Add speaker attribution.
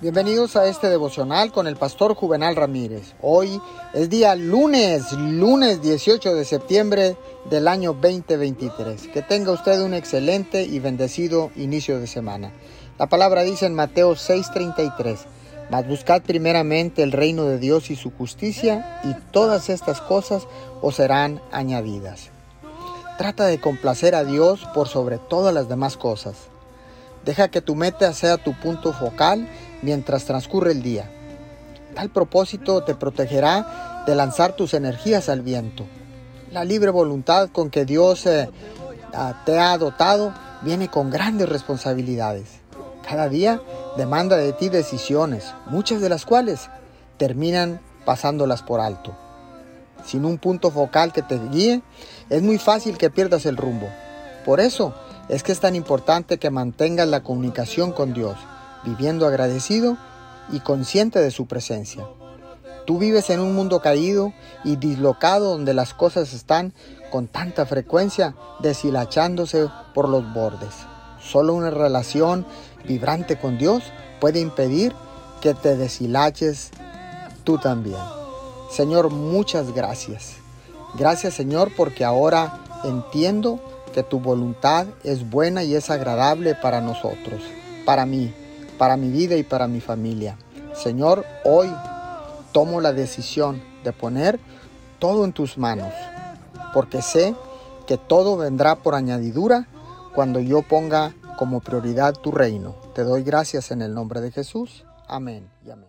Speaker 1: Bienvenidos a este devocional con el pastor Juvenal Ramírez. Hoy es día lunes, lunes 18 de septiembre del año 2023. Que tenga usted un excelente y bendecido inicio de semana. La palabra dice en Mateo 6:33, mas buscad primeramente el reino de Dios y su justicia y todas estas cosas os serán añadidas. Trata de complacer a Dios por sobre todas las demás cosas. Deja que tu meta sea tu punto focal mientras transcurre el día. Tal propósito te protegerá de lanzar tus energías al viento. La libre voluntad con que Dios eh, te ha dotado viene con grandes responsabilidades. Cada día demanda de ti decisiones, muchas de las cuales terminan pasándolas por alto. Sin un punto focal que te guíe, es muy fácil que pierdas el rumbo. Por eso es que es tan importante que mantengas la comunicación con Dios viviendo agradecido y consciente de su presencia. Tú vives en un mundo caído y dislocado donde las cosas están con tanta frecuencia deshilachándose por los bordes. Solo una relación vibrante con Dios puede impedir que te deshilaches tú también. Señor, muchas gracias. Gracias Señor porque ahora entiendo tu voluntad es buena y es agradable para nosotros, para mí para mi vida y para mi familia. Señor, hoy tomo la decisión de poner todo en tus manos, porque sé que todo vendrá por añadidura cuando yo ponga como prioridad tu reino. Te doy gracias en el nombre de Jesús. Amén y amén.